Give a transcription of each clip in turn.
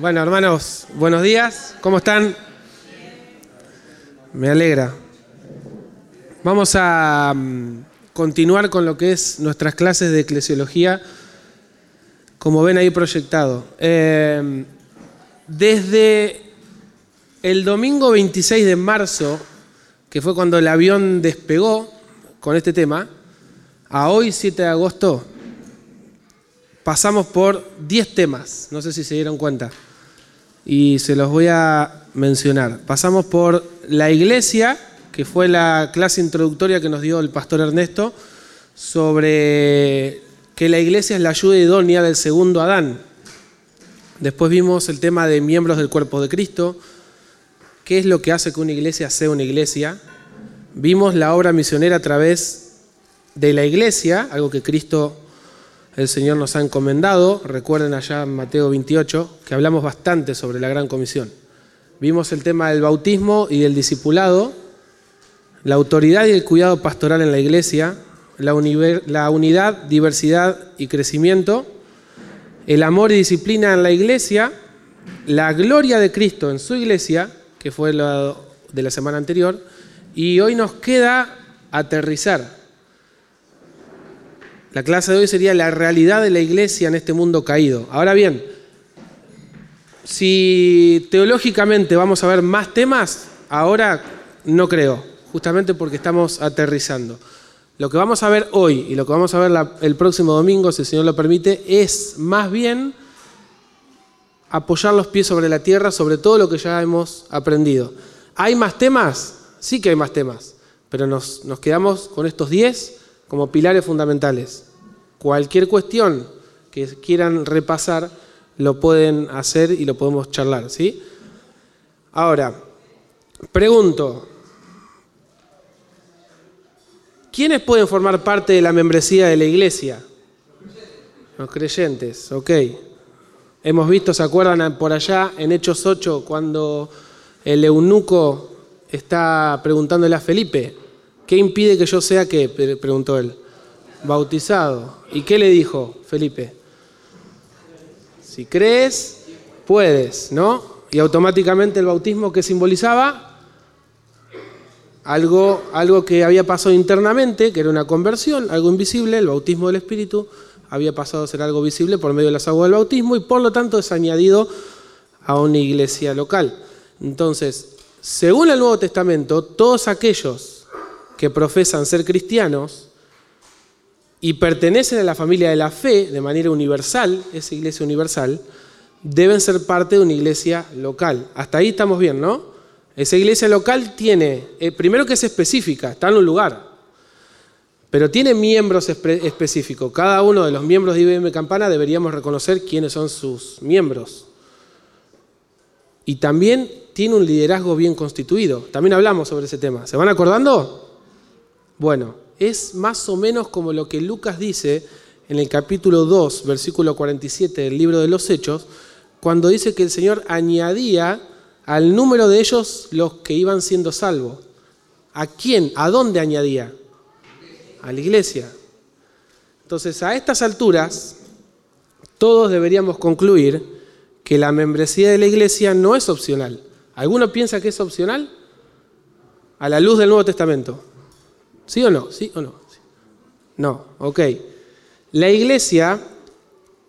Bueno, hermanos, buenos días. ¿Cómo están? Me alegra. Vamos a mm, continuar con lo que es nuestras clases de eclesiología, como ven ahí proyectado. Eh, desde el domingo 26 de marzo, que fue cuando el avión despegó con este tema, a hoy 7 de agosto, pasamos por 10 temas, no sé si se dieron cuenta, y se los voy a mencionar. Pasamos por la iglesia, que fue la clase introductoria que nos dio el pastor Ernesto, sobre que la iglesia es la ayuda idónea del segundo Adán. Después vimos el tema de miembros del cuerpo de Cristo, qué es lo que hace que una iglesia sea una iglesia. Vimos la obra misionera a través de la iglesia, algo que Cristo el Señor nos ha encomendado. Recuerden allá en Mateo 28 que hablamos bastante sobre la gran comisión. Vimos el tema del bautismo y del discipulado, la autoridad y el cuidado pastoral en la iglesia, la, unidad, diversidad y crecimiento, el amor y disciplina en la iglesia, la gloria de Cristo en su iglesia, que fue lo de la semana anterior, y hoy nos queda aterrizar la clase de hoy sería la realidad de la iglesia en este mundo caído. Ahora bien, si teológicamente vamos a ver más temas, ahora no creo, justamente porque estamos aterrizando. Lo que vamos a ver hoy y lo que vamos a ver el próximo domingo, si el Señor lo permite, es más bien apoyar los pies sobre la tierra, sobre todo lo que ya hemos aprendido. ¿Hay más temas? Sí que hay más temas, pero nos, quedamos con estos 10 como pilares fundamentales. Cualquier cuestión que quieran repasar, lo pueden hacer y lo podemos charlar, ¿sí? Ahora, pregunto, ¿quiénes pueden formar parte de la membresía de la iglesia? Los creyentes, ok. Hemos visto, ¿se acuerdan por allá en Hechos 8 cuando el eunuco está preguntándole a Felipe, ¿Qué impide que yo sea qué? preguntó él. Bautizado. ¿Y qué le dijo Felipe? Si crees, puedes, ¿no? Y automáticamente el bautismo que simbolizaba algo, algo que había pasado internamente, que era una conversión, algo invisible, el bautismo del Espíritu, había pasado a ser algo visible por medio de las aguas del bautismo y por lo tanto es añadido a una iglesia local. Entonces, según el Nuevo Testamento, todos aquellos que profesan ser cristianos y pertenecen a la familia de la fe de manera universal, esa iglesia universal, deben ser parte de una iglesia local. Hasta ahí estamos bien, ¿no? Esa iglesia local tiene, eh, primero que es específica, está en un lugar, pero tiene miembros específicos. Cada uno de los miembros de IBM Campana deberíamos reconocer quiénes son sus miembros. Y también tiene un liderazgo bien constituido. También hablamos sobre ese tema. ¿Se van acordando? Bueno, es más o menos como lo que Lucas dice en el capítulo 2, versículo 47 del libro de los Hechos, cuando dice que el Señor añadía al número de ellos los que iban siendo salvos. ¿A quién? ¿A dónde añadía? A la iglesia. Entonces, a estas alturas, todos deberíamos concluir que la membresía de la iglesia no es opcional. ¿Alguno piensa que es opcional? A la luz del Nuevo Testamento. ¿Sí o no? ¿Sí o no? No, ok. La iglesia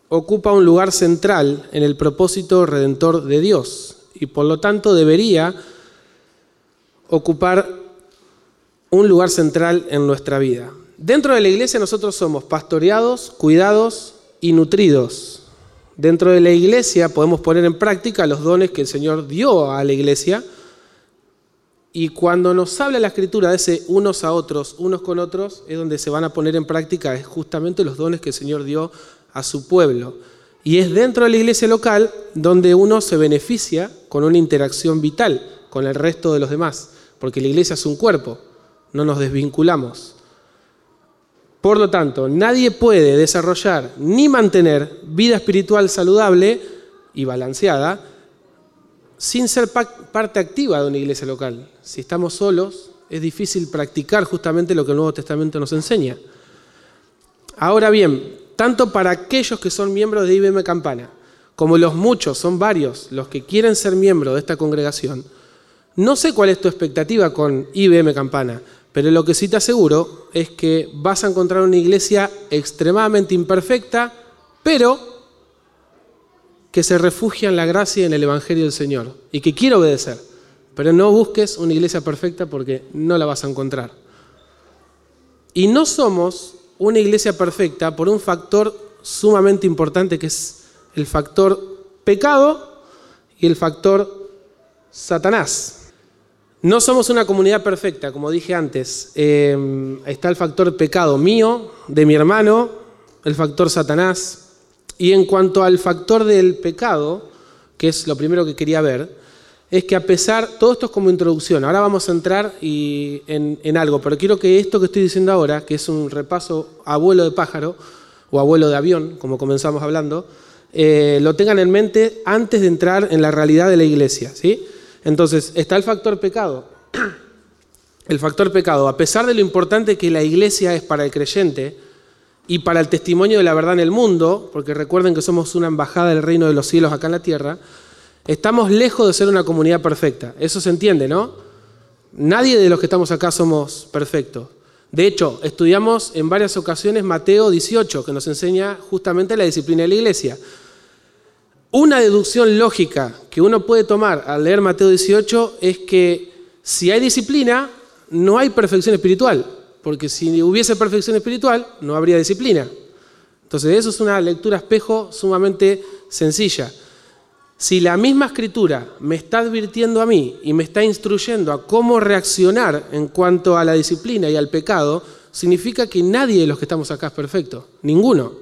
ocupa un lugar central en el propósito redentor de Dios y por lo tanto debería ocupar un lugar central en nuestra vida. Dentro de la iglesia nosotros somos pastoreados, cuidados y nutridos. Dentro de la iglesia podemos poner en práctica los dones que el Señor dio a la iglesia y cuando nos habla la escritura de ese unos a otros, unos con otros, es donde se van a poner en práctica justamente los dones que el Señor dio a su pueblo. Y es dentro de la iglesia local donde uno se beneficia con una interacción vital con el resto de los demás, porque la iglesia es un cuerpo, no nos desvinculamos. Por lo tanto, nadie puede desarrollar ni mantener vida espiritual saludable y balanceada sin ser parte activa de una iglesia local. Si estamos solos, es difícil practicar justamente lo que el Nuevo Testamento nos enseña. Ahora bien, tanto para aquellos que son miembros de IBM Campana, como los muchos, son varios, los que quieren ser miembros de esta congregación, no sé cuál es tu expectativa con IBM Campana, pero lo que sí te aseguro es que vas a encontrar una iglesia extremadamente imperfecta, pero que se refugia en la gracia y en el Evangelio del Señor y que quiere obedecer. Pero no busques una iglesia perfecta porque no la vas a encontrar. Y no somos una iglesia perfecta por un factor sumamente importante que es el factor pecado y el factor Satanás. No somos una comunidad perfecta, como dije antes. Eh, está el factor pecado mío, de mi hermano, el factor Satanás. Y en cuanto al factor del pecado, que es lo primero que quería ver, es que a pesar, todo esto es como introducción, ahora vamos a entrar en, algo, pero quiero que esto que estoy diciendo ahora, que es un repaso abuelo de pájaro o abuelo de avión, como comenzamos hablando, eh, lo tengan en mente antes de entrar en la realidad de la iglesia. ¿sí? Entonces, está el factor pecado. El factor pecado, a pesar de lo importante que la iglesia es para el creyente y para el testimonio de la verdad en el mundo, porque recuerden que somos una embajada del reino de los cielos acá en la tierra, estamos lejos de ser una comunidad perfecta. Eso se entiende, ¿no? Nadie de los que estamos acá somos perfectos. De hecho, estudiamos en varias ocasiones Mateo 18, que nos enseña justamente la disciplina de la iglesia. Una deducción lógica que uno puede tomar al leer Mateo 18 es que si hay disciplina, no hay perfección espiritual, porque si hubiese perfección espiritual, no habría disciplina. Entonces, eso es una lectura espejo sumamente sencilla. Si la misma escritura me está advirtiendo a mí y me está instruyendo a cómo reaccionar en cuanto a la disciplina y al pecado, significa que nadie de los que estamos acá es perfecto, ninguno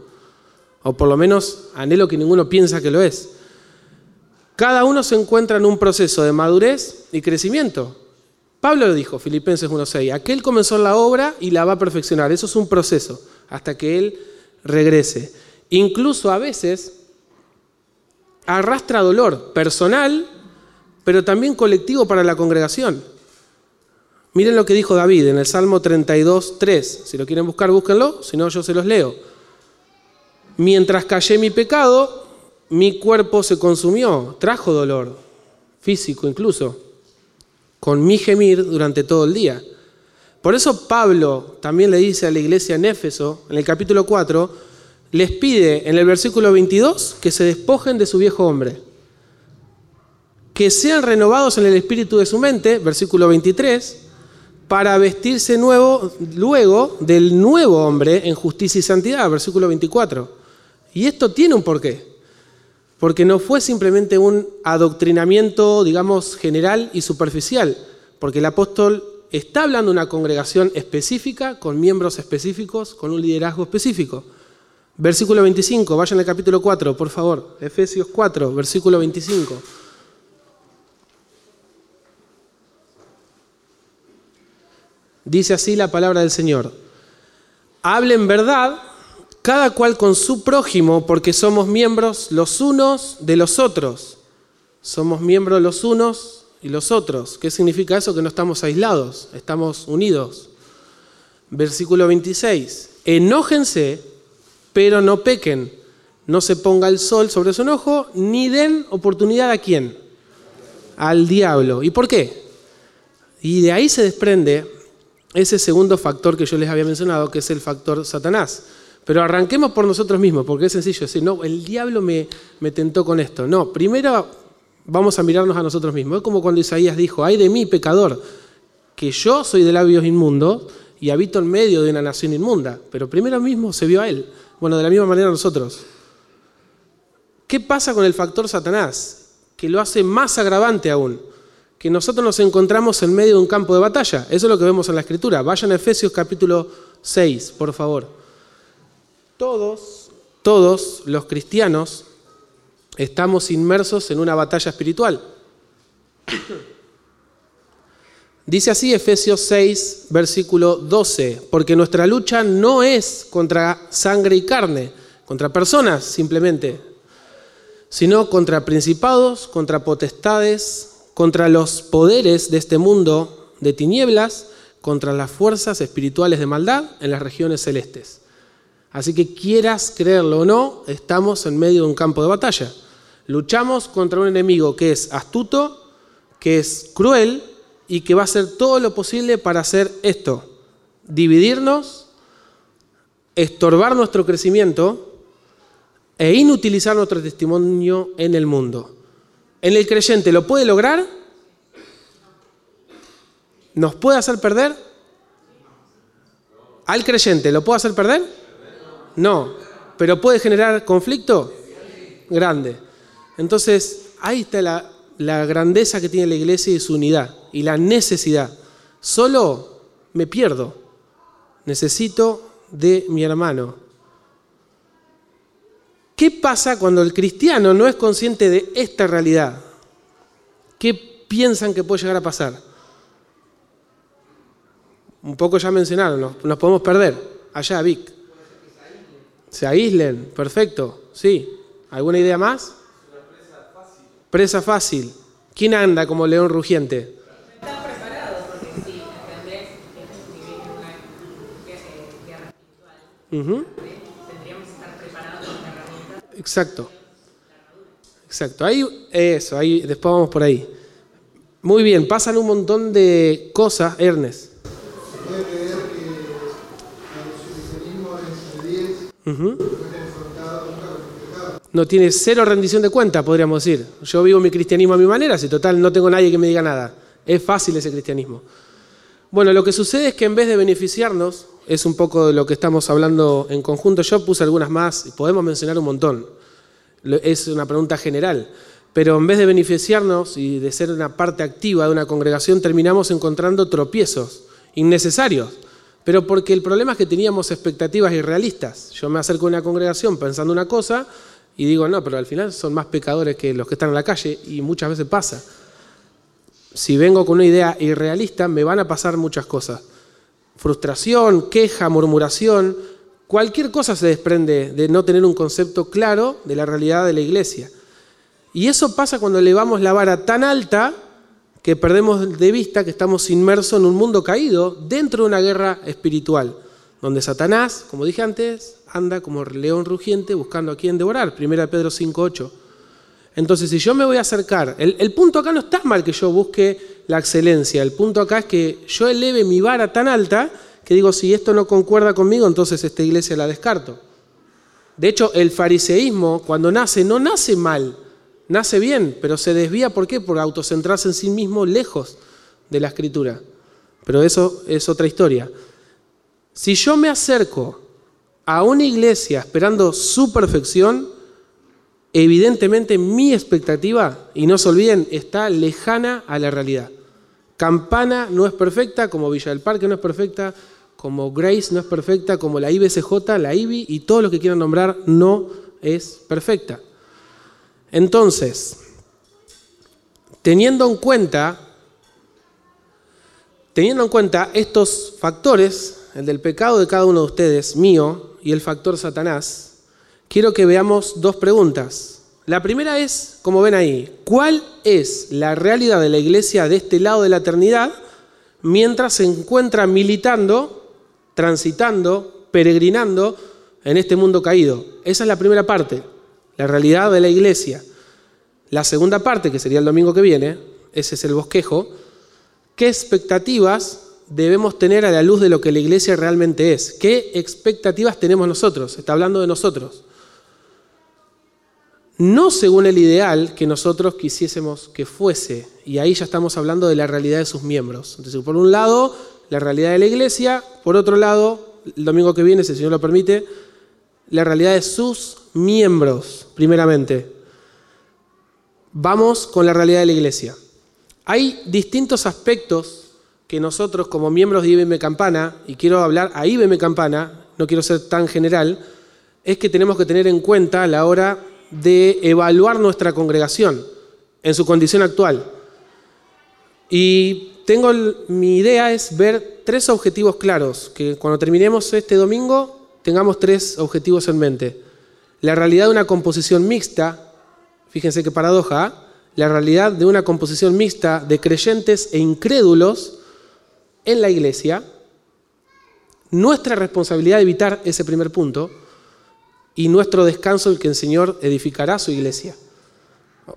o por lo menos anhelo que ninguno piensa que lo es. Cada uno se encuentra en un proceso de madurez y crecimiento. Pablo lo dijo, Filipenses 1.6, aquel comenzó la obra y la va a perfeccionar. Eso es un proceso hasta que él regrese. Incluso a veces arrastra dolor personal, pero también colectivo para la congregación. Miren lo que dijo David en el Salmo 32.3. Si lo quieren buscar, búsquenlo, si no yo se los leo. Mientras callé mi pecado, mi cuerpo se consumió, trajo dolor, físico incluso, con mi gemir durante todo el día. Por eso Pablo también le dice a la iglesia en Éfeso, en el capítulo 4, les pide en el versículo 22 que se despojen de su viejo hombre, que sean renovados en el espíritu de su mente, versículo 23, para vestirse nuevo, luego del nuevo hombre en justicia y santidad, versículo 24. Y esto tiene un porqué, porque no fue simplemente un adoctrinamiento, digamos, general y superficial, porque el apóstol está hablando de una congregación específica, con miembros específicos, con un liderazgo específico. Versículo 25, vayan al capítulo 4, por favor. Efesios 4, versículo 25. Dice así la palabra del Señor. Hablen verdad cada cual con su prójimo, porque somos miembros los unos de los otros. Somos miembros los unos y los otros. ¿Qué significa eso? Que no estamos aislados, estamos unidos. Versículo 26. Enójense, pero no pequen. No se ponga el sol sobre su enojo, ni den oportunidad a quién? Al diablo. ¿Y por qué? Y de ahí se desprende ese segundo factor que yo les había mencionado, que es el factor Satanás. Pero arranquemos por nosotros mismos, porque es sencillo decir, no, el diablo me, me tentó con esto. No, primero vamos a mirarnos a nosotros mismos. Es como cuando Isaías dijo, ay de mí, pecador, que yo soy de labios inmundos y habito en medio de una nación inmunda. Pero primero mismo se vio a él. Bueno, de la misma manera nosotros. ¿Qué pasa con el factor Satanás? Que lo hace más agravante aún. Que nosotros nos encontramos en medio de un campo de batalla. Eso es lo que vemos en la Escritura. Vayan a Efesios capítulo 6, por favor todos, todos los cristianos estamos inmersos en una batalla espiritual. Dice así Efesios 6, versículo 12, porque nuestra lucha no es contra sangre y carne, contra personas simplemente, sino contra principados, contra potestades, contra los poderes de este mundo de tinieblas, contra las fuerzas espirituales de maldad en las regiones celestes. Así que quieras creerlo o no, estamos en medio de un campo de batalla. Luchamos contra un enemigo que es astuto, que es cruel y que va a hacer todo lo posible para hacer esto, dividirnos, estorbar nuestro crecimiento e inutilizar nuestro testimonio en el mundo. ¿En el creyente lo puede lograr? ¿Nos puede hacer perder? ¿Al creyente lo puede hacer perder? No, pero puede generar conflicto grande. Entonces, ahí está la, grandeza que tiene la iglesia y su unidad y la necesidad. Solo me pierdo. Necesito de mi hermano. ¿Qué pasa cuando el cristiano no es consciente de esta realidad? ¿Qué piensan que puede llegar a pasar? Un poco ya mencionaron, nos, podemos perder. Allá, Vic. Se aíslen, perfecto, sí. ¿Alguna idea más? Presa fácil. Presa fácil. ¿Quién anda como león rugiente? Una guerra espiritual, tendríamos que estar preparados con herramientas. Exacto. Exacto. Ahí, eso, ahí, después vamos por ahí. Muy bien, pasan un montón de cosas, Ernest. No tiene cero rendición de cuenta, podríamos decir. Yo vivo mi cristianismo a mi manera, si total no tengo nadie que me diga nada. Es fácil ese cristianismo. Bueno, lo que sucede es que en vez de beneficiarnos, es un poco de lo que estamos hablando en conjunto. Yo puse algunas más, y podemos mencionar un montón. Es una pregunta general. Pero en vez de beneficiarnos y de ser una parte activa de una congregación, terminamos encontrando tropiezos innecesarios pero porque el problema es que teníamos expectativas irrealistas. Yo me acerco a una congregación pensando una cosa y digo, no, pero al final son más pecadores que los que están en la calle y muchas veces pasa. Si vengo con una idea irrealista, me van a pasar muchas cosas. Frustración, queja, murmuración, cualquier cosa se desprende de no tener un concepto claro de la realidad de la iglesia. Y eso pasa cuando elevamos la vara tan alta que perdemos de vista que estamos inmersos en un mundo caído dentro de una guerra espiritual, donde Satanás, como dije antes, anda como león rugiente buscando a quien devorar. 1 Pedro 5.8. Entonces, si yo me voy a acercar, el, el, punto acá no está mal que yo busque la excelencia, el punto acá es que yo eleve mi vara tan alta que digo, si esto no concuerda conmigo, entonces esta iglesia la descarto. De hecho, el fariseísmo, cuando nace, no nace mal, nace bien, pero se desvía, ¿por qué? Por autocentrarse en sí mismo lejos de la escritura. Pero eso es otra historia. Si yo me acerco a una iglesia esperando su perfección, evidentemente mi expectativa, y no se olviden, está lejana a la realidad. Campana no es perfecta, como Villa del Parque no es perfecta, como Grace no es perfecta, como la IBCJ, la IBI y todo lo que quieran nombrar no es perfecta. Entonces, teniendo en cuenta, teniendo en cuenta estos factores, el del pecado de cada uno de ustedes, mío, y el factor Satanás, quiero que veamos dos preguntas. La primera es, como ven ahí, ¿cuál es la realidad de la iglesia de este lado de la eternidad mientras se encuentra militando, transitando, peregrinando en este mundo caído? Esa es la primera parte la realidad de la iglesia. La segunda parte, que sería el domingo que viene, ese es el bosquejo, ¿qué expectativas debemos tener a la luz de lo que la iglesia realmente es? ¿Qué expectativas tenemos nosotros? Está hablando de nosotros. No según el ideal que nosotros quisiésemos que fuese, y ahí ya estamos hablando de la realidad de sus miembros. Entonces, por un lado, la realidad de la iglesia, por otro lado, el domingo que viene, si el Señor lo permite, la realidad de sus miembros, primeramente. Vamos con la realidad de la iglesia. Hay distintos aspectos que nosotros como miembros de IBM Campana, y quiero hablar a IBM Campana, no quiero ser tan general, es que tenemos que tener en cuenta a la hora de evaluar nuestra congregación en su condición actual. Y tengo mi idea es ver tres objetivos claros, que cuando terminemos este domingo tengamos tres objetivos en mente. La realidad de una composición mixta, fíjense qué paradoja, ¿ah? la realidad de una composición mixta de creyentes e incrédulos en la iglesia, nuestra responsabilidad de evitar ese primer punto y nuestro descanso el que el Señor edificará su iglesia.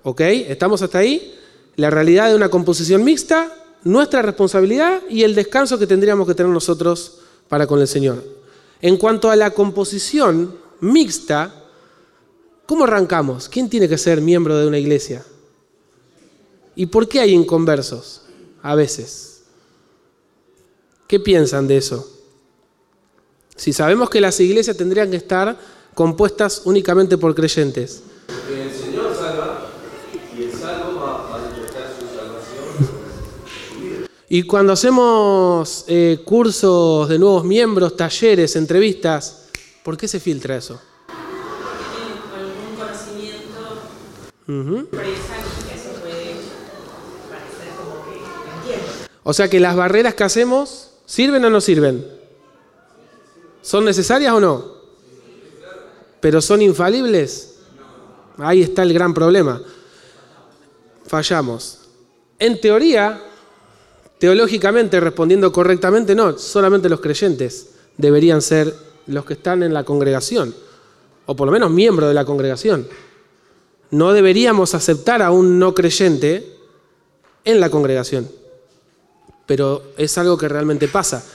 ¿Ok? ¿Estamos hasta ahí? La realidad de una composición mixta, nuestra responsabilidad y el descanso que tendríamos que tener nosotros para con el Señor. En cuanto a la composición mixta, ¿cómo arrancamos? ¿Quién tiene que ser miembro de una iglesia? ¿Y por qué hay inconversos? A veces. ¿Qué piensan de eso? Si sabemos que las iglesias tendrían que estar compuestas únicamente por creyentes. El Señor salva y el salvo va a manifestar su salvación. Y cuando hacemos eh, cursos de nuevos miembros, talleres, entrevistas, ¿por qué se filtra eso? Algún conocimiento presa que eso puede parecer como que. O sea que las barreras que hacemos, ¿sirven o no sirven? ¿Son necesarias o no? ¿Pero son infalibles? Ahí está el gran problema. Fallamos. En teoría, teológicamente, respondiendo correctamente, no, solamente los creyentes deberían ser los que están en la congregación, o por lo menos miembros de la congregación. No deberíamos aceptar a un no creyente en la congregación pero es algo que realmente pasa.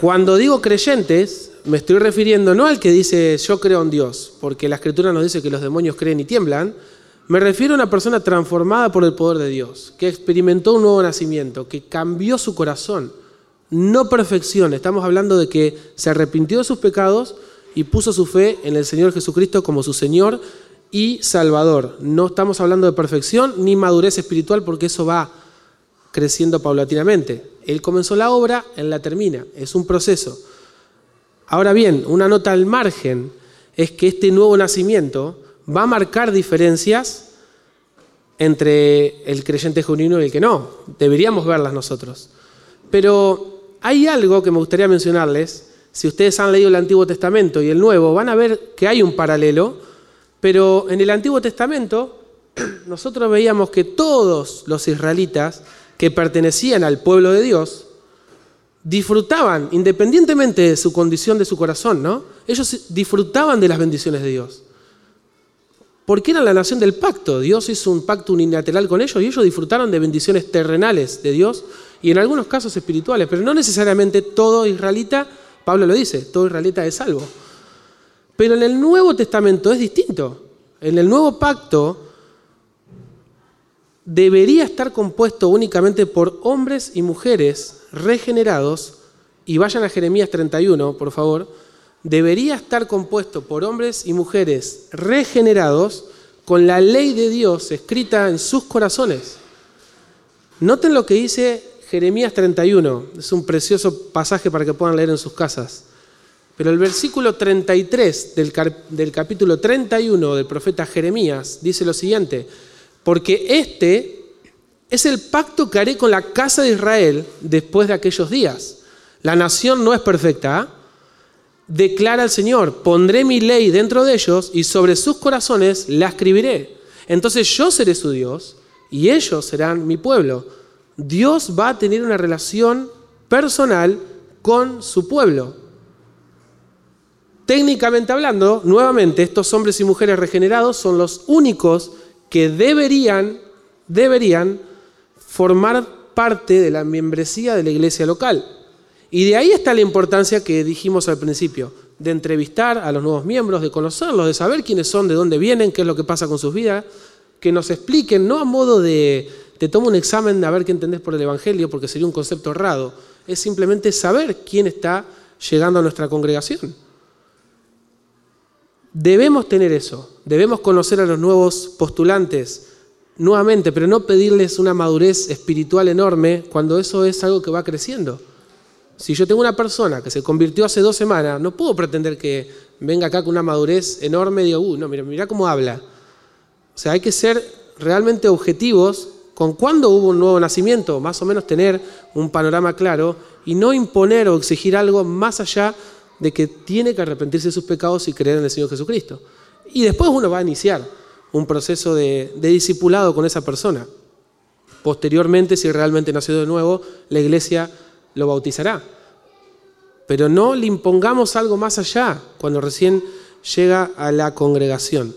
Cuando digo creyentes, me estoy refiriendo no al que dice yo creo en Dios, porque la escritura nos dice que los demonios creen y tiemblan, me refiero a una persona transformada por el poder de Dios, que experimentó un nuevo nacimiento, que cambió su corazón, no perfección, estamos hablando de que se arrepintió de sus pecados y puso su fe en el Señor Jesucristo como su Señor y Salvador. No estamos hablando de perfección ni madurez espiritual porque eso va creciendo paulatinamente. Él comenzó la obra, él la termina, es un proceso. Ahora bien, una nota al margen es que este nuevo nacimiento va a marcar diferencias entre el creyente genuino y el que no. Deberíamos verlas nosotros. Pero hay algo que me gustaría mencionarles. Si ustedes han leído el Antiguo Testamento y el Nuevo, van a ver que hay un paralelo, pero en el Antiguo Testamento nosotros veíamos que todos los israelitas que pertenecían al pueblo de Dios disfrutaban, independientemente de su condición de su corazón, ¿no? Ellos disfrutaban de las bendiciones de Dios. Porque eran la nación del pacto. Dios hizo un pacto unilateral con ellos y ellos disfrutaron de bendiciones terrenales de Dios y en algunos casos espirituales, pero no necesariamente todo israelita, Pablo lo dice, todo israelita es salvo. Pero en el Nuevo Testamento es distinto. En el Nuevo Pacto debería estar compuesto únicamente por hombres y mujeres regenerados, y vayan a Jeremías 31, por favor, debería estar compuesto por hombres y mujeres regenerados con la ley de Dios escrita en sus corazones. Noten lo que dice Jeremías 31, es un precioso pasaje para que puedan leer en sus casas. Pero el versículo 33 del, capítulo 31 del profeta Jeremías dice lo siguiente, porque este es el pacto que haré con la casa de Israel después de aquellos días. La nación no es perfecta. ¿ah? Declara el Señor, pondré mi ley dentro de ellos y sobre sus corazones la escribiré. Entonces yo seré su Dios y ellos serán mi pueblo. Dios va a tener una relación personal con su pueblo. Técnicamente hablando, nuevamente, estos hombres y mujeres regenerados son los únicos que deberían, deberían formar parte de la membresía de la iglesia local. Y de ahí está la importancia que dijimos al principio, de entrevistar a los nuevos miembros, de conocerlos, de saber quiénes son, de dónde vienen, qué es lo que pasa con sus vidas, que nos expliquen, no a modo de te tomo un examen a ver qué entendés por el Evangelio, porque sería un concepto errado, es simplemente saber quién está llegando a nuestra congregación. Debemos tener eso, debemos conocer a los nuevos postulantes nuevamente, pero no pedirles una madurez espiritual enorme cuando eso es algo que va creciendo. Si yo tengo una persona que se convirtió hace dos semanas, no puedo pretender que venga acá con una madurez enorme y diga, uh, no, mira, mira cómo habla. O sea, hay que ser realmente objetivos con cuándo hubo un nuevo nacimiento, más o menos tener un panorama claro y no imponer o exigir algo más allá de que tiene que arrepentirse de sus pecados y creer en el Señor Jesucristo. Y después uno va a iniciar un proceso de, de discipulado con esa persona. Posteriormente, si realmente nació de nuevo, la iglesia lo bautizará. Pero no le impongamos algo más allá cuando recién llega a la congregación.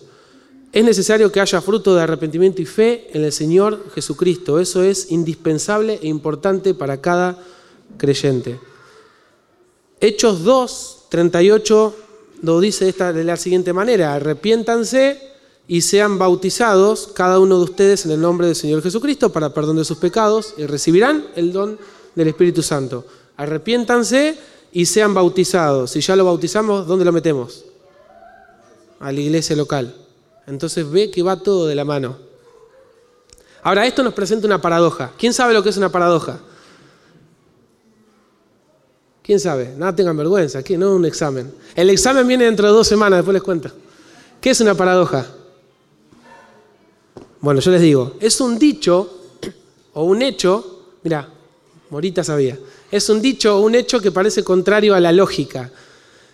Es necesario que haya fruto de arrepentimiento y fe en el Señor Jesucristo. Eso es indispensable e importante para cada creyente. Hechos 2, 38 lo dice esta, de la siguiente manera, arrepiéntanse y sean bautizados cada uno de ustedes en el nombre del Señor Jesucristo para perdón de sus pecados y recibirán el don del Espíritu Santo. Arrepiéntanse y sean bautizados. Si ya lo bautizamos, ¿dónde lo metemos? A la iglesia local. Entonces ve que va todo de la mano. Ahora, esto nos presenta una paradoja. ¿Quién sabe lo que es una paradoja? ¿Quién sabe? Nada tengan vergüenza, aquí no un examen. El examen viene dentro de dos semanas, después les cuento. ¿Qué es una paradoja? Bueno, yo les digo, es un dicho o un hecho, mira, Morita sabía, es un dicho un hecho que parece contrario a la lógica.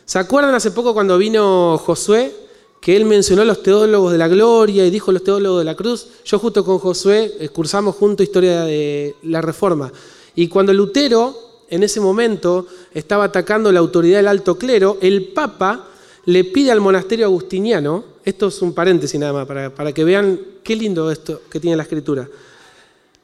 ¿Se acuerdan hace poco cuando vino Josué, que él mencionó los teólogos de la gloria y dijo los teólogos de la cruz? Yo justo con Josué cursamos junto historia de la reforma. Y cuando Lutero en ese momento estaba atacando la autoridad del alto clero, el Papa le pide al monasterio agustiniano, esto es un paréntesis nada más, para, que vean qué lindo esto que tiene la escritura,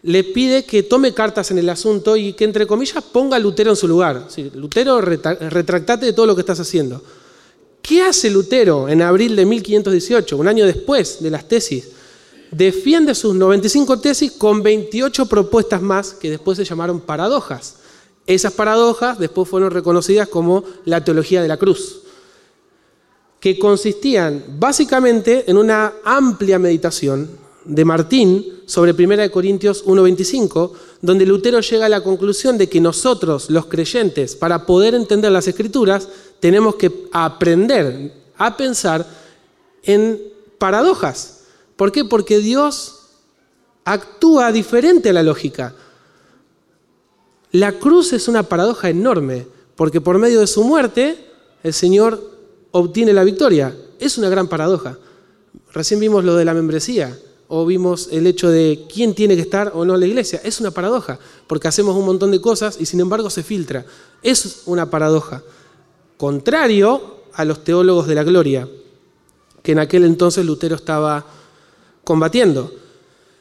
le pide que tome cartas en el asunto y que, entre comillas, ponga a Lutero en su lugar. Lutero, retractate de todo lo que estás haciendo. ¿Qué hace Lutero en abril de 1518, un año después de las tesis? Defiende sus 95 tesis con 28 propuestas más que después se llamaron paradojas. Esas paradojas después fueron reconocidas como la teología de la cruz, que consistían básicamente en una amplia meditación de Martín sobre 1 Corintios 1.25, donde Lutero llega a la conclusión de que nosotros, los creyentes, para poder entender las escrituras, tenemos que aprender a pensar en paradojas. ¿Por qué? Porque Dios actúa diferente a la lógica. La cruz es una paradoja enorme, porque por medio de su muerte el Señor obtiene la victoria. Es una gran paradoja. Recién vimos lo de la membresía, o vimos el hecho de quién tiene que estar o no en la iglesia. Es una paradoja, porque hacemos un montón de cosas y sin embargo se filtra. Es una paradoja. Contrario a los teólogos de la gloria, que en aquel entonces Lutero estaba combatiendo.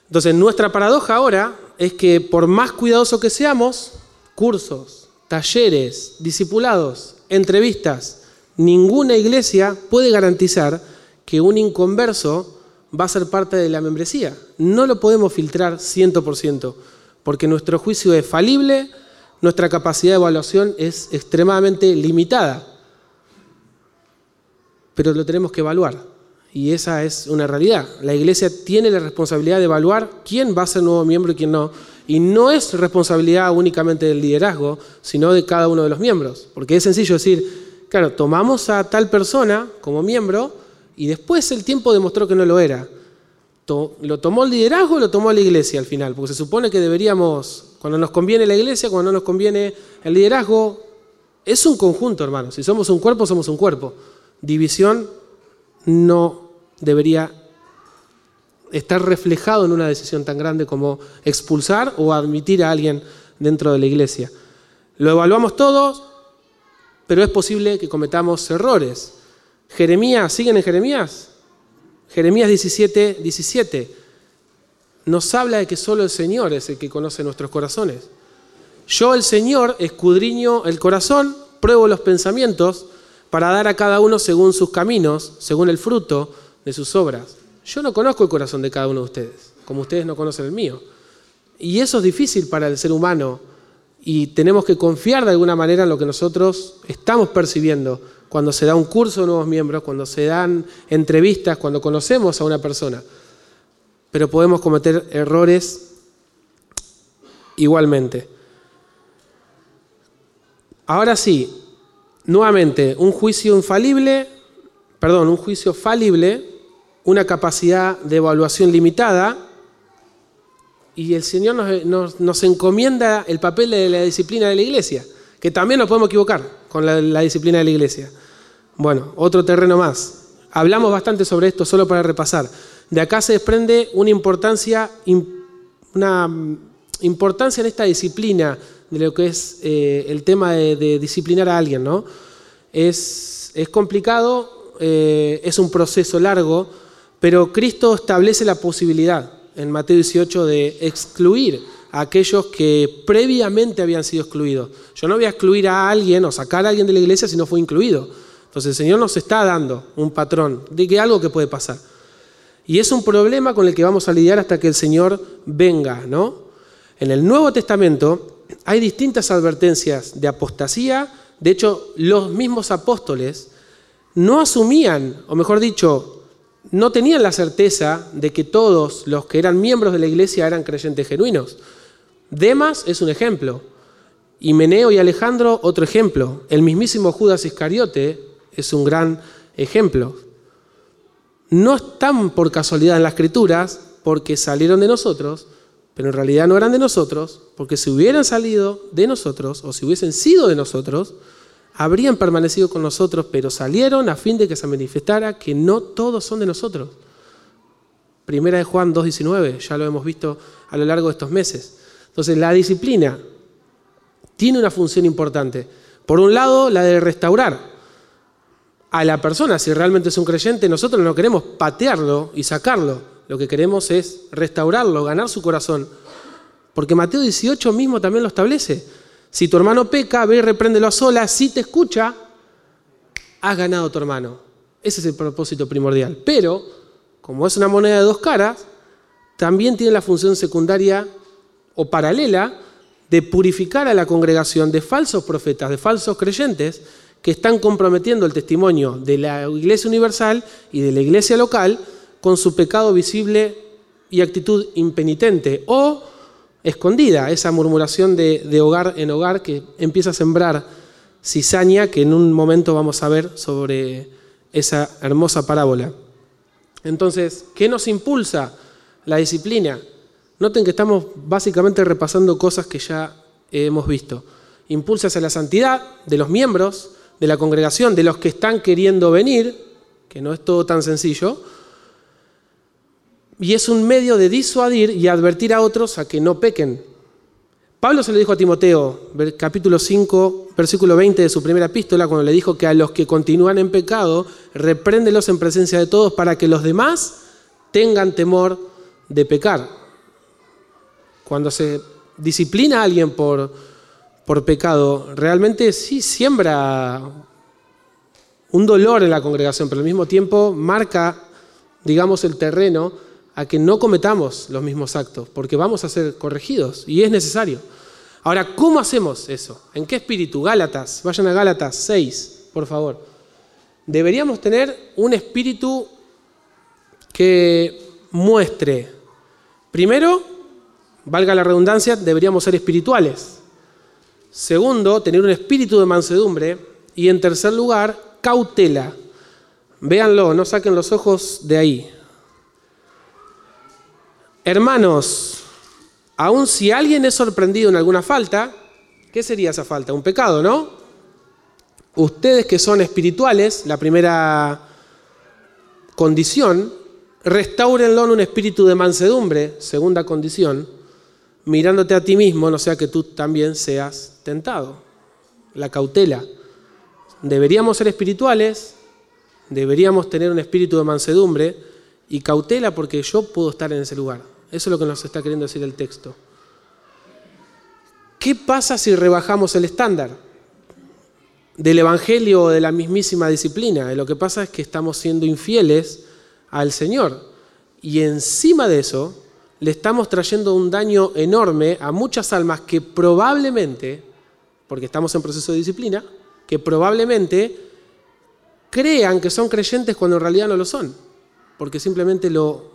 Entonces, nuestra paradoja ahora es que por más cuidadoso que seamos, cursos, talleres, discipulados, entrevistas. Ninguna iglesia puede garantizar que un inconverso va a ser parte de la membresía. No lo podemos filtrar 100%, porque nuestro juicio es falible, nuestra capacidad de evaluación es extremadamente limitada. Pero lo tenemos que evaluar. Y esa es una realidad. La iglesia tiene la responsabilidad de evaluar quién va a ser nuevo miembro y quién no y no es responsabilidad únicamente del liderazgo, sino de cada uno de los miembros. Porque es sencillo decir, claro, tomamos a tal persona como miembro y después el tiempo demostró que no lo era. ¿Lo tomó el liderazgo lo tomó la iglesia al final? Porque se supone que deberíamos, cuando nos conviene la iglesia, cuando no nos conviene el liderazgo, es un conjunto, hermano. Si somos un cuerpo, somos un cuerpo. División no debería estar reflejado en una decisión tan grande como expulsar o admitir a alguien dentro de la iglesia. Lo evaluamos todos, pero es posible que cometamos errores. Jeremías, ¿siguen en Jeremías? Jeremías 17, 17 nos habla de que solo el Señor es el que conoce nuestros corazones. Yo, el Señor, escudriño el corazón, pruebo los pensamientos para dar a cada uno según sus caminos, según el fruto de sus obras. Yo no conozco el corazón de cada uno de ustedes, como ustedes no conocen el mío. Y eso es difícil para el ser humano y tenemos que confiar de alguna manera en lo que nosotros estamos percibiendo cuando se da un curso de nuevos miembros, cuando se dan entrevistas, cuando conocemos a una persona. Pero podemos cometer errores igualmente. Ahora sí, nuevamente, un juicio infalible, perdón, un juicio falible una capacidad de evaluación limitada y el Señor nos, encomienda el papel de la disciplina de la iglesia, que también nos podemos equivocar con la, disciplina de la iglesia. Bueno, otro terreno más. Hablamos bastante sobre esto solo para repasar. De acá se desprende una importancia, una importancia en esta disciplina de lo que es eh, el tema de, disciplinar a alguien. ¿no? Es, complicado, eh, es un proceso largo, Pero Cristo establece la posibilidad en Mateo 18 de excluir a aquellos que previamente habían sido excluidos. Yo no voy a excluir a alguien o sacar a alguien de la iglesia si no fue incluido. Entonces el Señor nos está dando un patrón de que algo que puede pasar. Y es un problema con el que vamos a lidiar hasta que el Señor venga, ¿no? En el Nuevo Testamento hay distintas advertencias de apostasía. De hecho, los mismos apóstoles no asumían, o mejor dicho, no tenían la certeza de que todos los que eran miembros de la iglesia eran creyentes genuinos. Demas es un ejemplo. Y Meneo y Alejandro, otro ejemplo. El mismísimo Judas Iscariote es un gran ejemplo. No están por casualidad en las escrituras porque salieron de nosotros, pero en realidad no eran de nosotros, porque si hubieran salido de nosotros o si hubiesen sido de nosotros, habrían permanecido con nosotros, pero salieron a fin de que se manifestara que no todos son de nosotros. Primera de Juan 2.19, ya lo hemos visto a lo largo de estos meses. Entonces, la disciplina tiene una función importante. Por un lado, la de restaurar a la persona, si realmente es un creyente, nosotros no queremos patearlo y sacarlo, lo que queremos es restaurarlo, ganar su corazón. Porque Mateo 18 mismo también lo establece. Si tu hermano peca, ve y repréndelo a solas, si te escucha, has ganado tu hermano. Ese es el propósito primordial. Pero, como es una moneda de dos caras, también tiene la función secundaria o paralela de purificar a la congregación de falsos profetas, de falsos creyentes, que están comprometiendo el testimonio de la Iglesia Universal y de la Iglesia local con su pecado visible y actitud impenitente o escondida, esa murmuración de, hogar en hogar que empieza a sembrar cizaña que en un momento vamos a ver sobre esa hermosa parábola. Entonces, ¿qué nos impulsa la disciplina? Noten que estamos básicamente repasando cosas que ya hemos visto. Impulsa hacia la santidad de los miembros, de la congregación, de los que están queriendo venir, que no es todo tan sencillo, y es un medio de disuadir y advertir a otros a que no pequen. Pablo se lo dijo a Timoteo, capítulo 5, versículo 20 de su primera epístola, cuando le dijo que a los que continúan en pecado, repréndelos en presencia de todos para que los demás tengan temor de pecar. Cuando se disciplina a alguien por, por pecado, realmente sí siembra un dolor en la congregación, pero al mismo tiempo marca, digamos, el terreno a que no cometamos los mismos actos, porque vamos a ser corregidos y es necesario. Ahora, ¿cómo hacemos eso? ¿En qué espíritu? Gálatas, vayan a Gálatas 6, por favor. Deberíamos tener un espíritu que muestre, primero, valga la redundancia, deberíamos ser espirituales. Segundo, tener un espíritu de mansedumbre. Y en tercer lugar, cautela. Véanlo, no saquen los ojos de ahí. Hermanos, aun si alguien es sorprendido en alguna falta, ¿qué sería esa falta? Un pecado, ¿no? Ustedes que son espirituales, la primera condición, restáurenlo en un espíritu de mansedumbre, segunda condición mirándote a ti mismo, no sea que tú también seas tentado. La cautela. Deberíamos ser espirituales, deberíamos tener un espíritu de mansedumbre y cautela porque yo puedo estar en ese lugar. Eso es lo que nos está queriendo decir el texto. ¿Qué pasa si rebajamos el estándar del Evangelio o de la mismísima disciplina? Lo que pasa es que estamos siendo infieles al Señor. Y encima de eso, le estamos trayendo un daño enorme a muchas almas que probablemente, porque estamos en proceso de disciplina, que probablemente crean que son creyentes cuando en realidad no lo son, porque simplemente lo,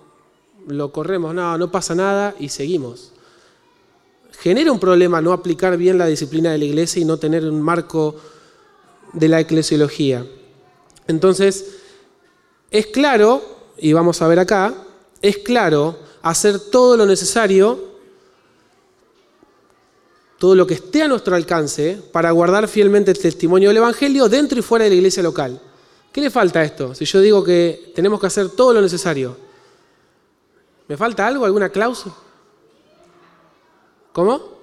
lo corremos, no, no pasa nada y seguimos. Genera un problema no aplicar bien la disciplina de la iglesia y no tener un marco de la eclesiología. Entonces, es claro, y vamos a ver acá, es claro hacer todo lo necesario, todo lo que esté a nuestro alcance para guardar fielmente el testimonio del Evangelio dentro y fuera de la iglesia local. ¿Qué le falta a esto? Si yo digo que tenemos que hacer todo lo necesario, ¿me falta algo? ¿Alguna cláusula? ¿Cómo?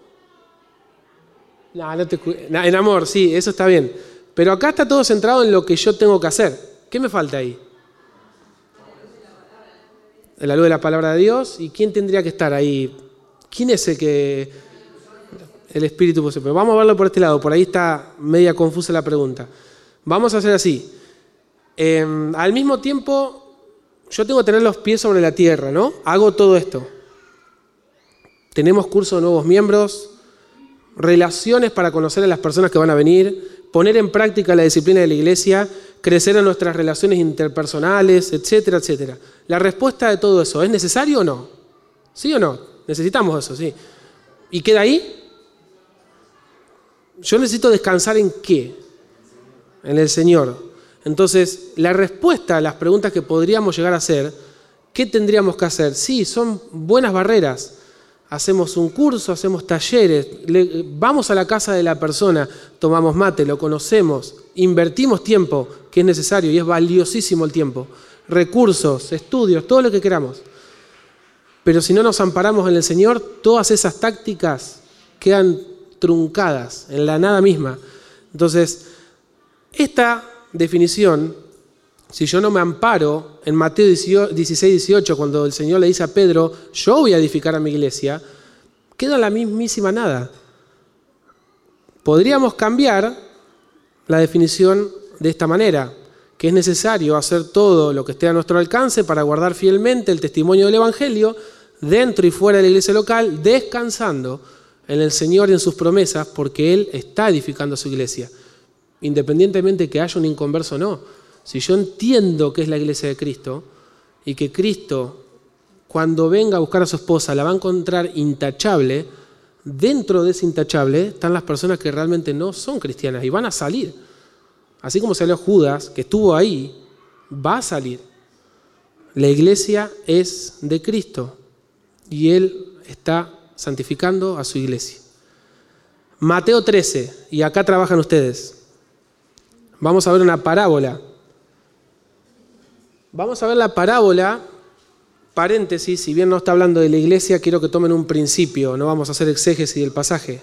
En amor, sí, eso está bien. Pero acá está todo centrado en lo que yo tengo que hacer. ¿Qué me falta ahí? En la luz de la palabra de Dios. ¿Y quién tendría que estar ahí? ¿Quién es el que... El Espíritu posee? Pero vamos a verlo por este lado, por ahí está media confusa la pregunta. Vamos a hacer así. Eh, al mismo tiempo, yo tengo que tener los pies sobre la tierra, ¿no? Hago todo esto. Tenemos curso de nuevos miembros, relaciones para conocer a las personas que van a venir, poner en práctica la disciplina de la iglesia, crecer en nuestras relaciones interpersonales, etcétera, etcétera. La respuesta de todo eso, ¿es necesario o no? ¿Sí o no? Necesitamos eso, sí. ¿Y queda ahí? Yo necesito descansar en qué? En el Señor. Entonces, la respuesta a las preguntas que podríamos llegar a hacer, ¿qué tendríamos que hacer? Sí, son buenas barreras. Hacemos un curso, hacemos talleres, le- vamos a la casa de la persona, tomamos mate, lo conocemos, invertimos tiempo, que es necesario y es valiosísimo el tiempo, recursos, estudios, todo lo que queramos. Pero si no nos amparamos en el Señor, todas esas tácticas quedan truncadas en la nada misma. Entonces, esta definición, si yo no me amparo en Mateo 16, 18, cuando el Señor le dice a Pedro, yo voy a edificar a mi iglesia, queda la mismísima nada. Podríamos cambiar la definición de esta manera, que es necesario hacer todo lo que esté a nuestro alcance para guardar fielmente el testimonio del Evangelio dentro y fuera de la iglesia local, descansando en el Señor y en sus promesas, porque Él está edificando su iglesia, independientemente que haya un inconverso o no. Si yo entiendo que es la iglesia de Cristo y que Cristo, cuando venga a buscar a su esposa, la va a encontrar intachable, dentro de ese intachable están las personas que realmente no son cristianas y van a salir. Así como salió Judas, que estuvo ahí, va a salir. La iglesia es de Cristo y Él está santificando a su iglesia. Mateo 13, y acá trabajan ustedes. Vamos a ver una parábola. Vamos a ver la parábola, paréntesis, si bien no está hablando de la iglesia, quiero que tomen un principio, no vamos a hacer exégesis del pasaje.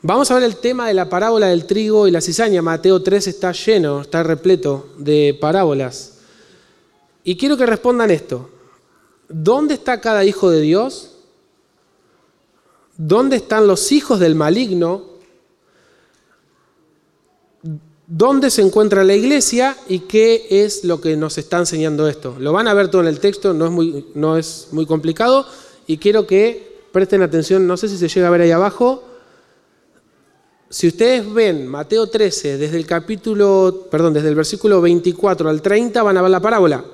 Vamos a ver el tema de la parábola del trigo y la cizaña. Mateo 3 está lleno, está repleto de parábolas. Y quiero que respondan esto. ¿Dónde está cada hijo de Dios? ¿Dónde están los hijos del maligno? ¿Dónde se encuentra la iglesia y qué es lo que nos está enseñando esto? Lo van a ver todo en el texto, no es muy, no es muy complicado y quiero que presten atención, no sé si se llega a ver ahí abajo. Si ustedes ven Mateo 13 desde el capítulo, perdón, desde el versículo 24 al 30 van a ver la parábola.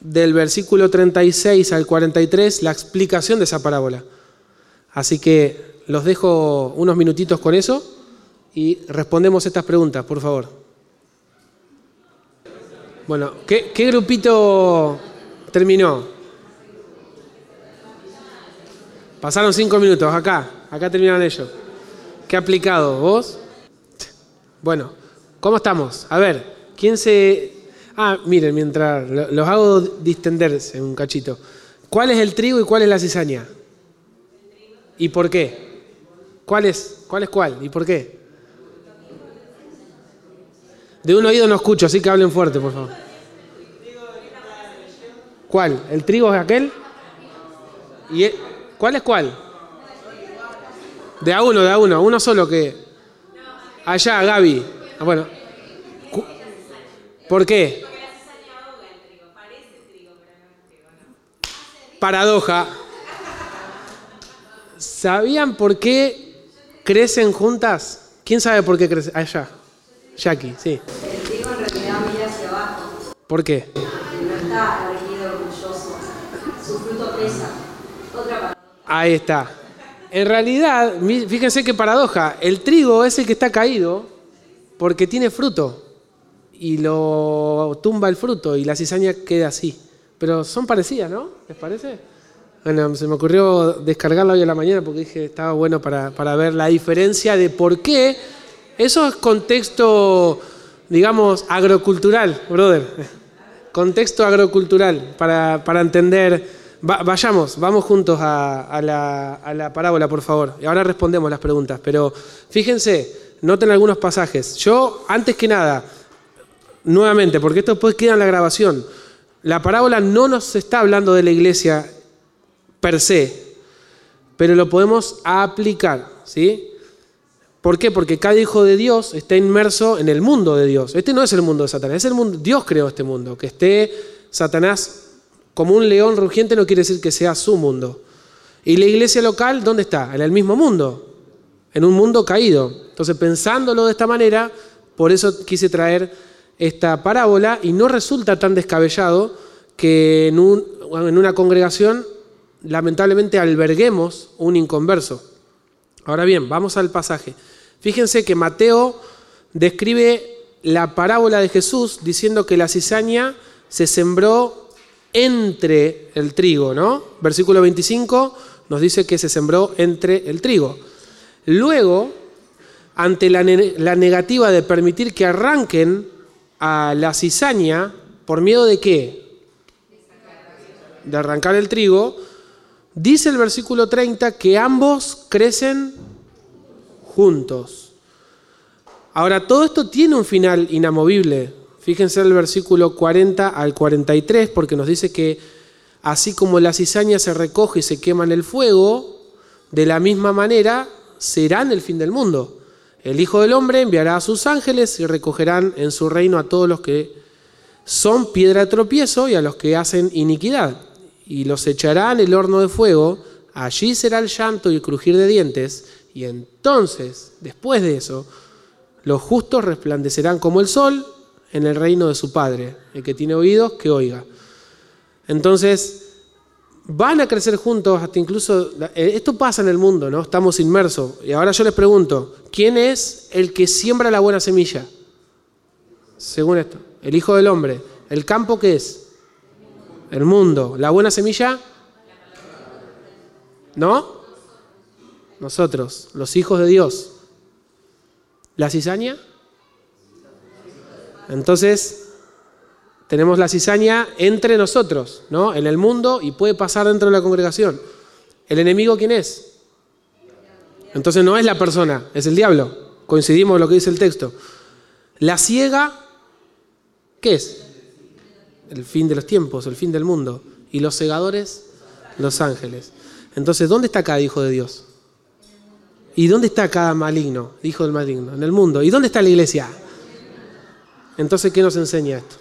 Del versículo 36 al 43 la explicación de esa parábola. Así que los dejo unos minutitos con eso y respondemos estas preguntas, por favor. Bueno, ¿qué, grupito terminó? Pasaron cinco minutos, acá, acá terminaron ellos. ¿Qué aplicado? ¿Vos? Bueno, ¿cómo estamos? A ver, ¿quién se... Ah, miren, mientras lo- los hago distenderse un cachito. ¿Cuál es el trigo y cuál es la cizaña? ¿Y por qué? ¿Cuál es, cuál es cuál? ¿Y por qué? De un oído no escucho, así que hablen fuerte, por favor. ¿Cuál? ¿El trigo es aquel? ¿Y e- cuál es cuál? De a uno, de a uno, uno solo que. Allá, Gaby. Ah, bueno. ¿Por qué? Paradoja. ¿Sabían por qué crecen juntas? ¿Quién sabe por qué crecen? Allá. Jackie, sí. El trigo en realidad mira hacia abajo, ¿Por qué? no está erguido orgulloso. Su fruto pesa. Otra. Ahí está. En realidad, fíjense qué paradoja. El trigo es el que está caído porque tiene fruto y lo tumba el fruto y la cizaña queda así. Pero son parecidas, ¿no? ¿Les parece? Bueno, se me ocurrió descargarla hoy a la mañana porque dije estaba bueno para, para ver la diferencia de por qué. Eso es contexto, digamos, agrocultural, brother. Contexto agrocultural para, para entender. Va- vayamos, vamos juntos a, a la, a la parábola, por favor. Y ahora respondemos las preguntas. Pero fíjense, noten algunos pasajes. Yo, antes que nada, nuevamente, porque esto después queda en la grabación, La parábola no nos está hablando de la iglesia per se, pero lo podemos aplicar, ¿sí? ¿Por qué? Porque cada hijo de Dios está inmerso en el mundo de Dios. Este no es el mundo de Satanás, es el mundo, Dios creó este mundo. Que esté Satanás como un león rugiente no quiere decir que sea su mundo. Y la iglesia local, ¿dónde está? En el mismo mundo, en un mundo caído. Entonces, pensándolo de esta manera, por eso quise traer esta parábola y no resulta tan descabellado que en, en una congregación lamentablemente alberguemos un inconverso. Ahora bien, vamos al pasaje. Fíjense que Mateo describe la parábola de Jesús diciendo que la cizaña se sembró entre el trigo, ¿no? Versículo 25 nos dice que se sembró entre el trigo. Luego, ante la, negativa de permitir que arranquen a la cizaña, ¿por miedo de qué? De arrancar el trigo, dice el versículo 30 que ambos crecen juntos. Ahora, todo esto tiene un final inamovible. Fíjense el versículo 40 al 43, porque nos dice que así como la cizaña se recoge y se quema en el fuego, de la misma manera serán el fin del mundo. El Hijo del Hombre enviará a sus ángeles y recogerán en su reino a todos los que son piedra de tropiezo y a los que hacen iniquidad, y los echarán en el horno de fuego, allí será el llanto y el crujir de dientes, y entonces, después de eso, los justos resplandecerán como el sol en el reino de su Padre. El que tiene oídos, que oiga. Entonces, van a crecer juntos hasta incluso... Esto pasa en el mundo, ¿no? Estamos inmersos. Y ahora yo les pregunto, ¿quién es el que siembra la buena semilla? Según esto, el Hijo del Hombre. ¿El campo qué es? El mundo. ¿La buena semilla? ¿No? nosotros, los hijos de Dios. ¿La cizaña? Entonces, tenemos la cizaña entre nosotros, ¿no? En el mundo y puede pasar dentro de la congregación. ¿El enemigo quién es? Entonces no es la persona, es el diablo. Coincidimos en lo que dice el texto. La ciega, ¿qué es? El fin de los tiempos, el fin del mundo. Y los segadores, los ángeles. Entonces, ¿dónde está cada hijo de Dios? ¿Y dónde está cada maligno, hijo del maligno? En el mundo. ¿Y dónde está la iglesia? Entonces, ¿qué nos enseña esto?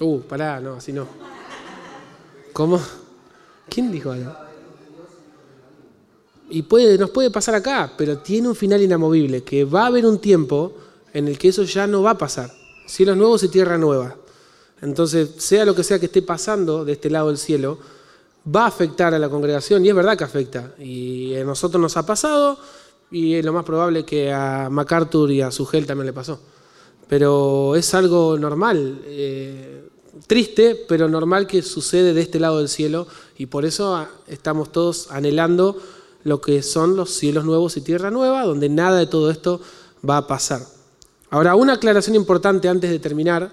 Uh, pará, no, así no. ¿Cómo? ¿Quién dijo algo? Y puede, nos puede pasar acá, pero tiene un final inamovible, que va a haber un tiempo en el que eso ya no va a pasar. Cielos nuevos y tierra nueva. Entonces, sea lo que sea que esté pasando de este lado del cielo, va a afectar a la congregación y es verdad que afecta. Y a nosotros nos ha pasado y es lo más probable que a MacArthur y a Sugel también le pasó. Pero es algo normal, eh, triste, pero normal que sucede de este lado del cielo y por eso estamos todos anhelando lo que son los cielos nuevos y tierra nueva, donde nada de todo esto va a pasar. Ahora, una aclaración importante antes de terminar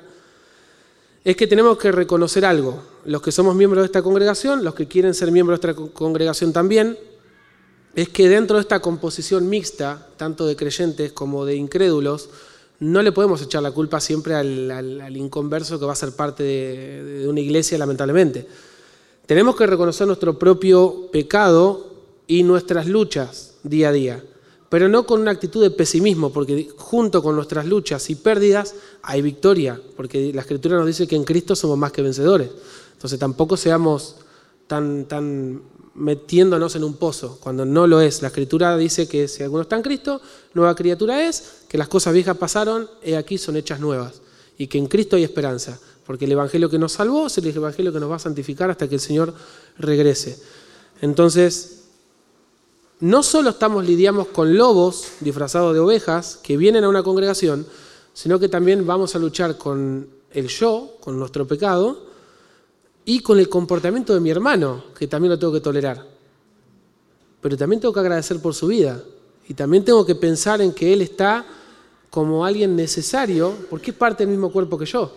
es que tenemos que reconocer algo. Los que somos miembros de esta congregación, los que quieren ser miembros de esta congregación también, es que dentro de esta composición mixta, tanto de creyentes como de incrédulos, no le podemos echar la culpa siempre al, inconverso que va a ser parte de una iglesia, lamentablemente. Tenemos que reconocer nuestro propio pecado y nuestras luchas día a día pero no con una actitud de pesimismo, porque junto con nuestras luchas y pérdidas hay victoria, porque la Escritura nos dice que en Cristo somos más que vencedores. Entonces tampoco seamos tan, metiéndonos en un pozo, cuando no lo es. La Escritura dice que si alguno está en Cristo, nueva criatura es, que las cosas viejas pasaron, y aquí son hechas nuevas, y que en Cristo hay esperanza, porque el Evangelio que nos salvó es el Evangelio que nos va a santificar hasta que el Señor regrese. Entonces, no solo estamos lidiamos con lobos disfrazados de ovejas que vienen a una congregación, sino que también vamos a luchar con el yo, con nuestro pecado, y con el comportamiento de mi hermano, que también lo tengo que tolerar. Pero también tengo que agradecer por su vida. Y también tengo que pensar en que él está como alguien necesario, porque es parte del mismo cuerpo que yo.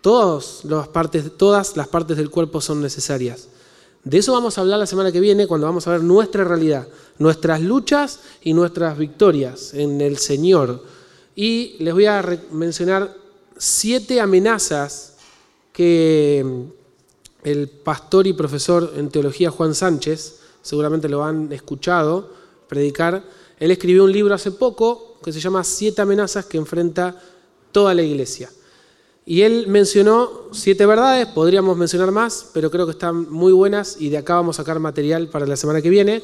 Todas las partes, todas las partes del cuerpo son necesarias. De eso vamos a hablar la semana que viene cuando vamos a ver nuestra realidad, nuestras luchas y nuestras victorias en el Señor. Y les voy a mencionar siete amenazas que el pastor y profesor en teología Juan Sánchez, seguramente lo han escuchado predicar, él escribió un libro hace poco que se llama Siete amenazas que enfrenta toda la iglesia. Y él mencionó siete verdades, podríamos mencionar más, pero creo que están muy buenas y de acá vamos a sacar material para la semana que viene.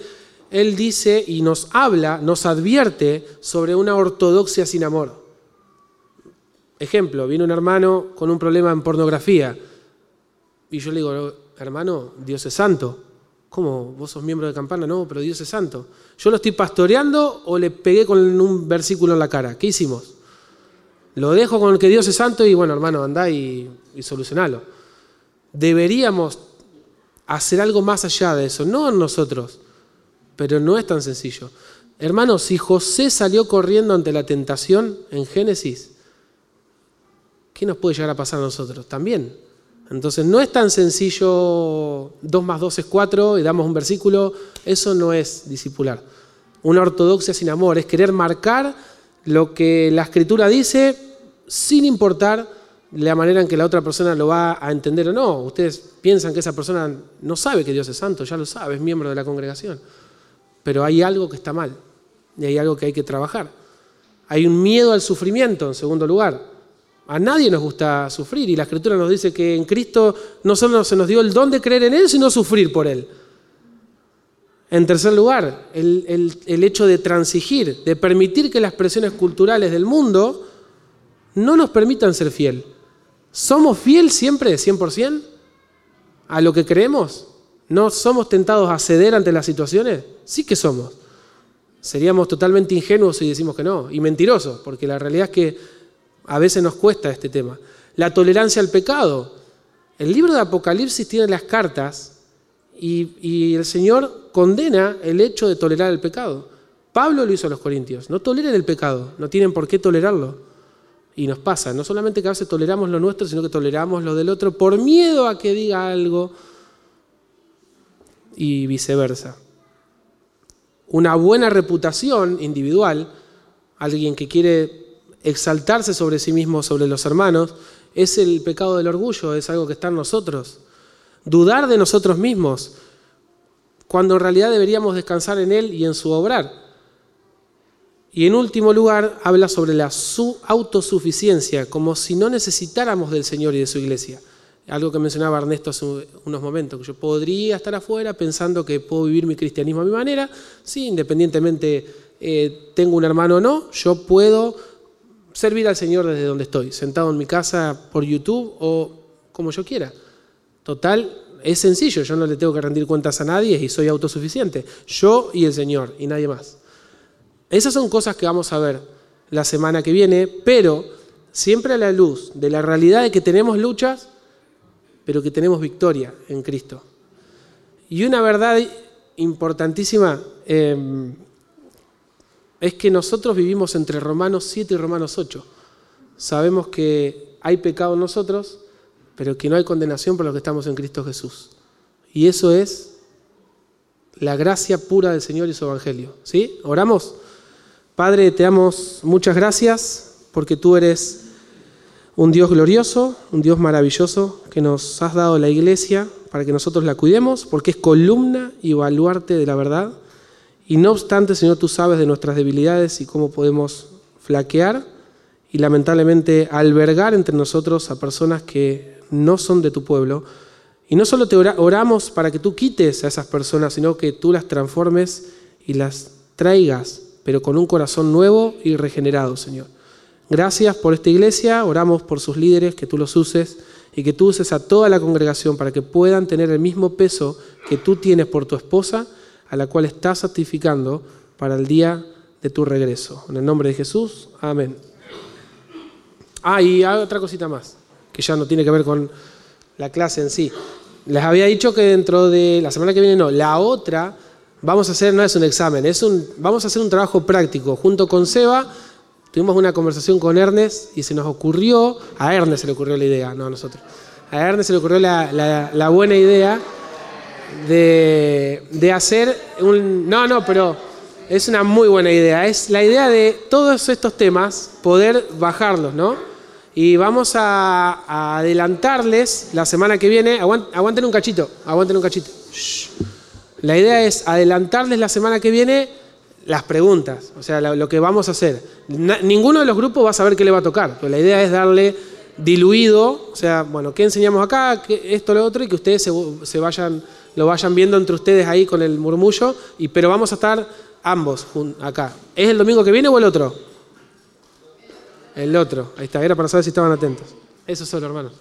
Él dice y nos habla, nos advierte sobre una ortodoxia sin amor. Ejemplo, viene un hermano con un problema en pornografía y yo le digo, hermano, Dios es santo. ¿Cómo? ¿Vos sos miembro de campana? No, pero Dios es santo. ¿Yo lo estoy pastoreando o le pegué con un versículo en la cara? ¿Qué hicimos? Lo dejo con el que Dios es santo y bueno, hermano, andá y, solucionalo. Deberíamos hacer algo más allá de eso, no nosotros, pero no es tan sencillo. Hermano, si José salió corriendo ante la tentación en Génesis, ¿qué nos puede llegar a pasar a nosotros? También. Entonces no es tan sencillo 2 más 2 es 4 y damos un versículo, eso no es discipular. Una ortodoxia sin amor es querer marcar lo que la escritura dice sin importar la manera en que la otra persona lo va a entender o no. Ustedes piensan que esa persona no sabe que Dios es santo, ya lo sabe, es miembro de la congregación. Pero hay algo que está mal y hay algo que hay que trabajar. Hay un miedo al sufrimiento, en segundo lugar. A nadie nos gusta sufrir y la escritura nos dice que en Cristo no solo se nos dio el don de creer en Él, sino sufrir por Él. En tercer lugar, el, el hecho de transigir, de permitir que las presiones culturales del mundo no nos permitan ser fiel. ¿Somos fiel siempre, 100%, a lo que creemos? ¿No somos tentados a ceder ante las situaciones? Sí que somos. Seríamos totalmente ingenuos si decimos que no, y mentirosos, porque la realidad es que a veces nos cuesta este tema. La tolerancia al pecado. El libro de Apocalipsis tiene las cartas y, el Señor condena el hecho de tolerar el pecado. Pablo lo hizo a los corintios. No toleren el pecado, no tienen por qué tolerarlo. Y nos pasa, no solamente que a veces toleramos lo nuestro, sino que toleramos lo del otro por miedo a que diga algo y viceversa. Una buena reputación individual, alguien que quiere exaltarse sobre sí mismo, sobre los hermanos, es el pecado del orgullo, es algo que está en nosotros. Dudar de nosotros mismos, cuando en realidad deberíamos descansar en Él y en su obrar. Y en último lugar, habla sobre la su autosuficiencia, como si no necesitáramos del Señor y de su iglesia. Algo que mencionaba Ernesto hace unos momentos, que yo podría estar afuera pensando que puedo vivir mi cristianismo a mi manera, sí, independientemente eh, tengo un hermano o no, yo puedo servir al Señor desde donde estoy, sentado en mi casa por YouTube o como yo quiera. Total, es sencillo, yo no le tengo que rendir cuentas a nadie y soy autosuficiente. Yo y el Señor y nadie más. Esas son cosas que vamos a ver la semana que viene, pero siempre a la luz de la realidad de que tenemos luchas, pero que tenemos victoria en Cristo. Y una verdad importantísima em, es que nosotros vivimos entre Romanos 7 y Romanos 8. Sabemos que hay pecado en nosotros, pero que no hay condenación por lo que estamos en Cristo Jesús. Y eso es la gracia pura del Señor y su Evangelio. ¿Sí? ¿Oramos? Padre, te damos muchas gracias porque tú eres un Dios glorioso, un Dios maravilloso, que nos has dado la iglesia para que nosotros la cuidemos, porque es columna y baluarte de la verdad. Y no obstante, Señor, tú sabes de nuestras debilidades y cómo podemos flaquear y lamentablemente albergar entre nosotros a personas que no son de tu pueblo. Y no solo te oramos para que tú quites a esas personas, sino que tú las transformes y las traigas pero con un corazón nuevo y regenerado, Señor. Gracias por esta iglesia, oramos por sus líderes, que tú los uses y que tú uses a toda la congregación para que puedan tener el mismo peso que tú tienes por tu esposa, a la cual estás santificando para el día de tu regreso. En el nombre de Jesús, amén. Ah, y hay otra cosita más, que ya no tiene que ver con la clase en sí. Les había dicho que dentro de la semana que viene, no, la otra vamos a hacer, no es un examen, es un, vamos a hacer un trabajo práctico. Junto con Seba, tuvimos una conversación con Ernest y se nos ocurrió, a Ernest se le ocurrió la idea, no a nosotros, a Ernest se le ocurrió la, buena idea de, de, hacer un... No, no, pero es una muy buena idea. Es la idea de todos estos temas poder bajarlos, ¿no? Y vamos a, adelantarles la semana que viene. Aguant- aguanten un cachito, aguanten un cachito. Shh. La idea es adelantarles la semana que viene las preguntas, o sea, lo, que vamos a hacer. Ninguno de los grupos va a saber qué le va a tocar, pero la idea es darle diluido, o sea, bueno, ¿qué enseñamos acá? ¿Qué- esto, lo otro, y que ustedes se, se vayan, lo vayan viendo entre ustedes ahí con el murmullo, y, pero vamos a estar ambos acá. ¿Es el domingo que viene o el otro? El otro, ahí está, era para saber si estaban atentos. Eso solo, hermanos.